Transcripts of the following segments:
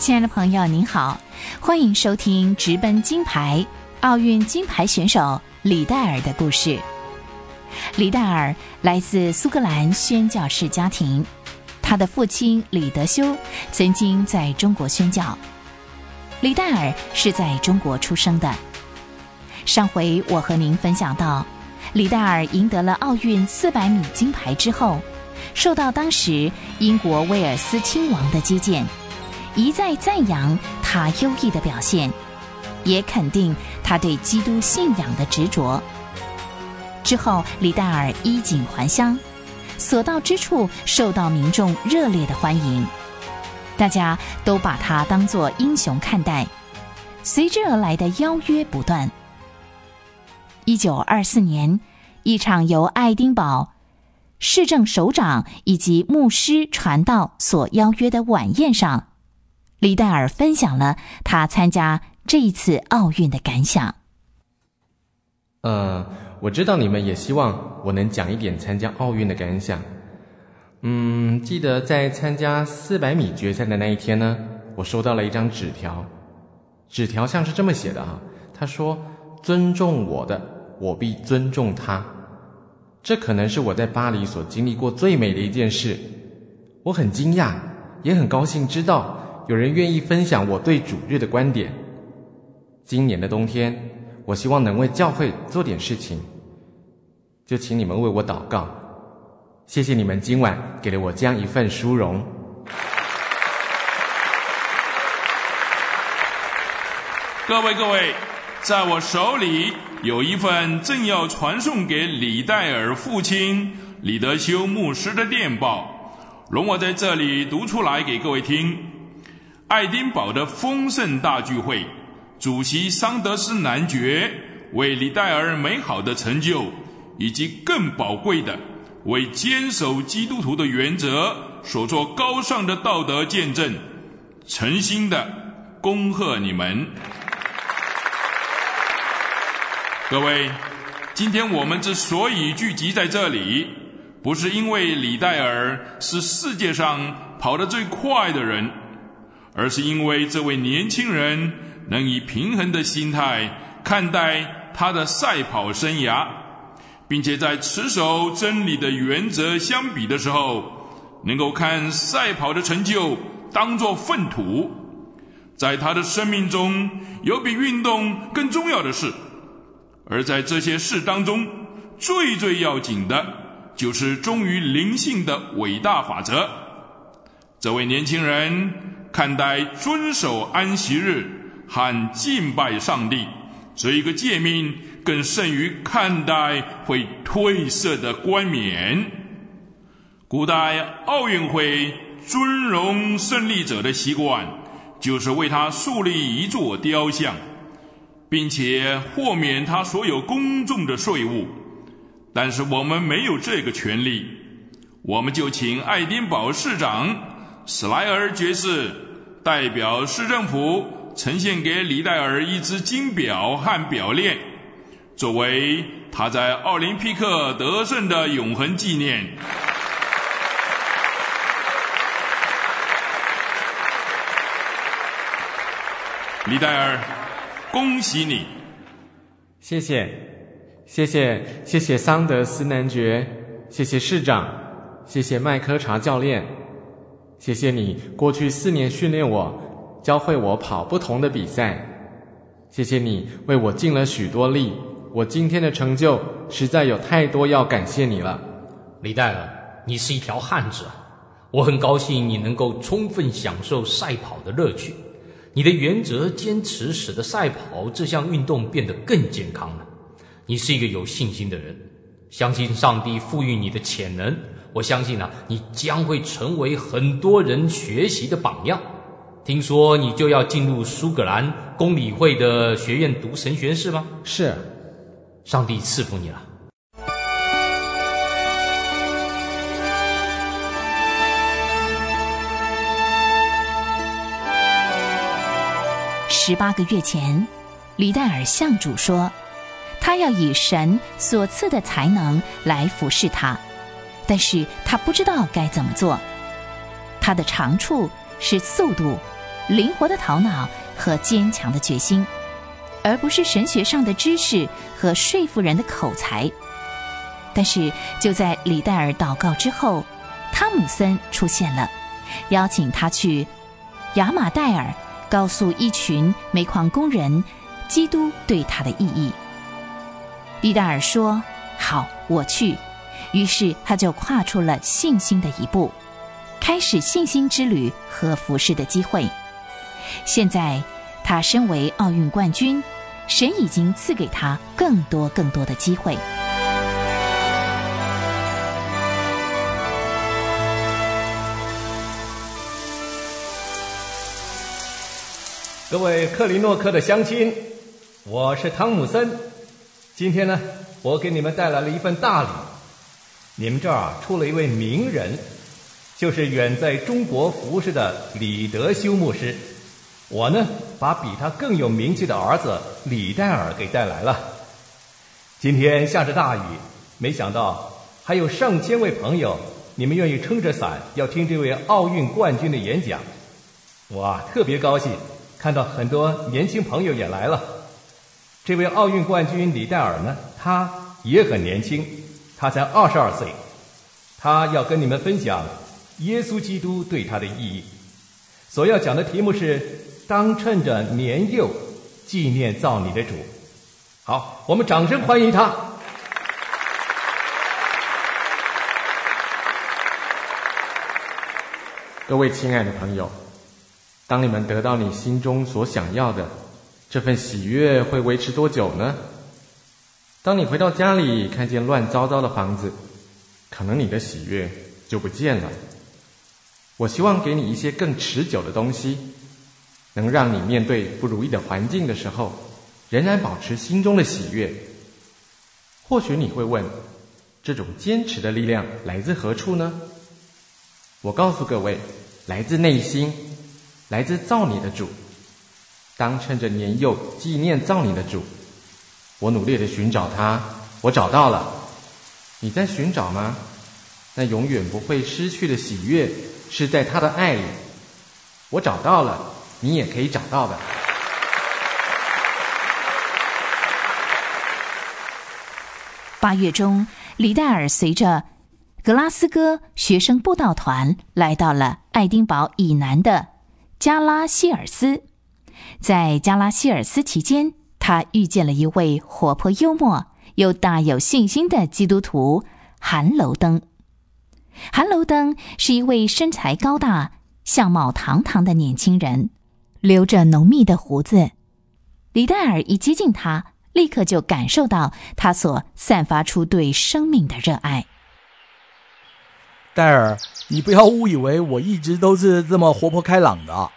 亲爱的朋友，您好，欢迎收听直奔金牌奥运金牌选手李戴尔的故事。李戴尔来自苏格兰宣教士家庭，他的父亲李德修曾经在中国宣教。李戴尔是在中国出生的。上回我和您分享到，李戴尔赢得了奥运四百米金牌之后，受到当时英国威尔斯亲王的接见。一再赞扬他优异的表现，也肯定他对基督信仰的执着。之后，李戴尔衣锦还乡，所到之处受到民众热烈的欢迎，大家都把他当作英雄看待。随之而来的邀约不断。一九二四年，一场由爱丁堡市政首长以及牧师传道所邀约的晚宴上。李戴尔分享了他参加这一次奥运的感想。呃，我知道你们也希望我能讲一点参加奥运的感想。嗯，记得在参加四百米决赛的那一天呢，我收到了一张纸条，纸条像是这么写的啊，他说：“尊重我的，我必尊重他。”这可能是我在巴黎所经历过最美的一件事。我很惊讶，也很高兴知道。有人愿意分享我对主日的观点。今年的冬天，我希望能为教会做点事情，就请你们为我祷告。谢谢你们今晚给了我这样一份殊荣。各位各位，在我手里有一份正要传送给李戴尔父亲李德修牧师的电报，容我在这里读出来给各位听。爱丁堡的丰盛大聚会，主席桑德斯男爵为李戴尔美好的成就，以及更宝贵的为坚守基督徒的原则所做高尚的道德见证，诚心的恭贺你们，各位。今天我们之所以聚集在这里，不是因为李戴尔是世界上跑得最快的人。而是因为这位年轻人能以平衡的心态看待他的赛跑生涯，并且在持守真理的原则相比的时候，能够看赛跑的成就当作粪土。在他的生命中有比运动更重要的事，而在这些事当中，最最要紧的就是忠于灵性的伟大法则。这位年轻人。看待遵守安息日和敬拜上帝这一个诫命，更胜于看待会褪色的冠冕。古代奥运会尊荣胜利者的习惯，就是为他树立一座雕像，并且豁免他所有公众的税务。但是我们没有这个权利，我们就请爱丁堡市长。史莱尔爵士代表市政府呈现给李戴尔一只金表和表链，作为他在奥林匹克得胜的永恒纪念。李戴尔，恭喜你！谢谢，谢谢，谢谢桑德斯男爵，谢谢市长，谢谢麦科查教练。谢谢你过去四年训练我，教会我跑不同的比赛。谢谢你为我尽了许多力，我今天的成就实在有太多要感谢你了，李戴尔，你是一条汉子，我很高兴你能够充分享受赛跑的乐趣。你的原则坚持使得赛跑这项运动变得更健康了。你是一个有信心的人，相信上帝赋予你的潜能。我相信呢，你将会成为很多人学习的榜样。听说你就要进入苏格兰公理会的学院读神学是吗？是，上帝赐福你了。十八个月前，李戴尔向主说，他要以神所赐的才能来服侍他。但是他不知道该怎么做。他的长处是速度，灵活的头脑和坚强的决心，而不是神学上的知识和说服人的口才。但是就在李戴尔祷告之后，汤姆森出现了，邀请他去亚马戴尔告诉一群煤矿工人基督对他的意义。李戴尔说：“好，我去。”于是他就跨出了信心的一步，开始信心之旅和服侍的机会。现在他身为奥运冠军，神已经赐给他更多更多的机会。各位克里诺克的乡亲，我是汤姆森。今天呢，我给你们带来了一份大礼。你们这儿啊出了一位名人，就是远在中国服侍的李德修牧师。我呢，把比他更有名气的儿子李戴尔给带来了。今天下着大雨，没想到还有上千位朋友，你们愿意撑着伞要听这位奥运冠军的演讲。哇，特别高兴。看到很多年轻朋友也来了。这位奥运冠军李戴尔呢，他也很年轻，他才二十二岁。他要跟你们分享耶稣基督对他的意义。所要讲的题目是：当趁着年幼，纪念造你的主。好，我们掌声欢迎他。各位亲爱的朋友。当你们得到你心中所想要的，这份喜悦会维持多久呢？当你回到家里看见乱糟糟的房子，可能你的喜悦就不见了。我希望给你一些更持久的东西，能让你面对不如意的环境的时候，仍然保持心中的喜悦。或许你会问，这种坚持的力量来自何处呢？我告诉各位，来自内心。来自造你的主，当趁着年幼纪念造你的主。我努力的寻找他，我找到了。你在寻找吗？那永远不会失去的喜悦是在他的爱里。我找到了，你也可以找到的。八月中，李戴尔随着格拉斯哥学生布道团来到了爱丁堡以南的。加拉希尔斯，在加拉希尔斯期间，他遇见了一位活泼幽默又大有信心的基督徒韩楼登。韩楼登是一位身材高大、相貌堂堂的年轻人，留着浓密的胡子。李戴尔一接近他，立刻就感受到他所散发出对生命的热爱。戴尔，你不要误以为我一直都是这么活泼开朗的。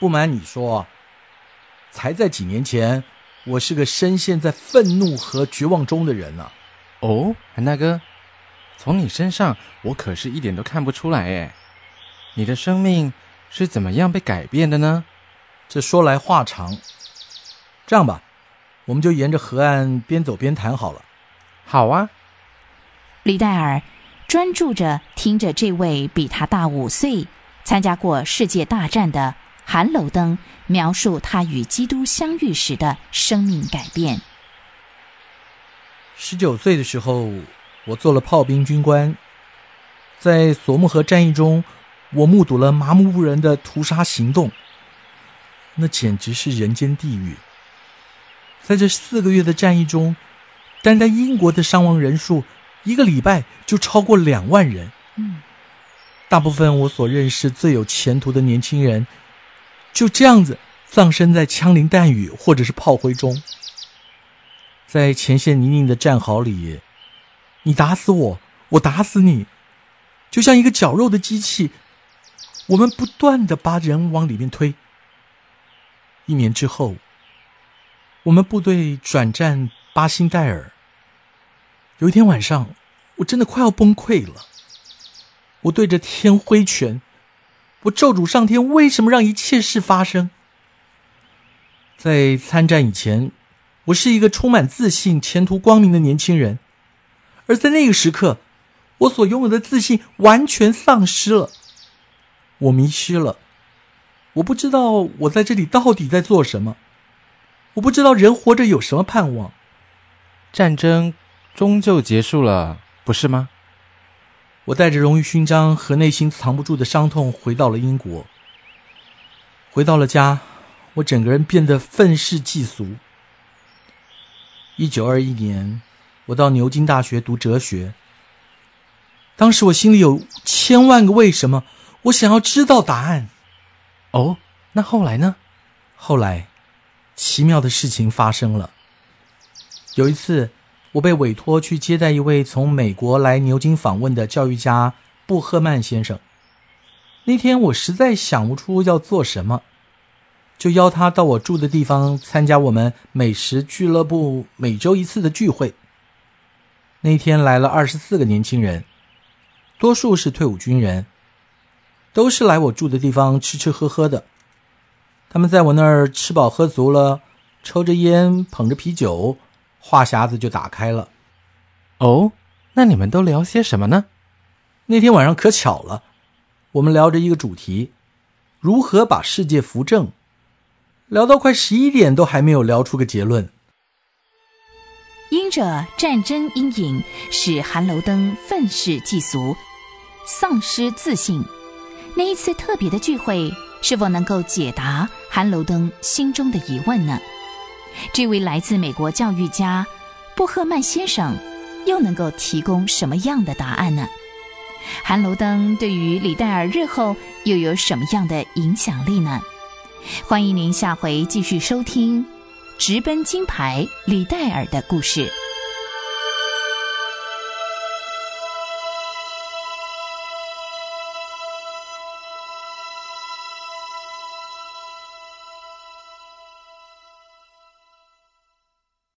不瞒你说，才在几年前，我是个深陷在愤怒和绝望中的人呢。哦，韩大哥，从你身上我可是一点都看不出来哎。你的生命是怎么样被改变的呢？这说来话长。这样吧，我们就沿着河岸边走边谈好了。好啊，李戴尔。专注着听着这位比他大五岁、参加过世界大战的韩楼灯描述他与基督相遇时的生命改变。十九岁的时候，我做了炮兵军官，在索木河战役中，我目睹了麻木不仁的屠杀行动，那简直是人间地狱。在这四个月的战役中，单单英国的伤亡人数。一个礼拜就超过两万人，嗯，大部分我所认识最有前途的年轻人，就这样子葬身在枪林弹雨或者是炮灰中，在前线泥泞的战壕里，你打死我，我打死你，就像一个绞肉的机器，我们不断的把人往里面推。一年之后，我们部队转战巴辛戴尔。有一天晚上，我真的快要崩溃了。我对着天挥拳，我咒诅上天为什么让一切事发生。在参战以前，我是一个充满自信、前途光明的年轻人，而在那个时刻，我所拥有的自信完全丧失了。我迷失了，我不知道我在这里到底在做什么，我不知道人活着有什么盼望。战争终究结束了，不是吗？我带着荣誉勋章和内心藏不住的伤痛回到了英国。回到了家，我整个人变得愤世嫉俗。一九二一年，我到牛津大学读哲学。当时我心里有千万个为什么，我想要知道答案。哦，那后来呢？后来，奇妙的事情发生了。有一次。我被委托去接待一位从美国来牛津访问的教育家布赫曼先生。那天我实在想不出要做什么，就邀他到我住的地方参加我们美食俱乐部每周一次的聚会。那天来了二十四个年轻人，多数是退伍军人，都是来我住的地方吃吃喝喝的。他们在我那儿吃饱喝足了，抽着烟，捧着啤酒。话匣子就打开了，哦，那你们都聊些什么呢？那天晚上可巧了，我们聊着一个主题：如何把世界扶正。聊到快十一点，都还没有聊出个结论。因着战争阴影，使韩楼登愤世嫉俗，丧失自信。那一次特别的聚会，是否能够解答韩楼登心中的疑问呢？这位来自美国教育家布赫曼先生，又能够提供什么样的答案呢？韩楼登对于李戴尔日后又有什么样的影响力呢？欢迎您下回继续收听《直奔金牌李戴尔的故事》。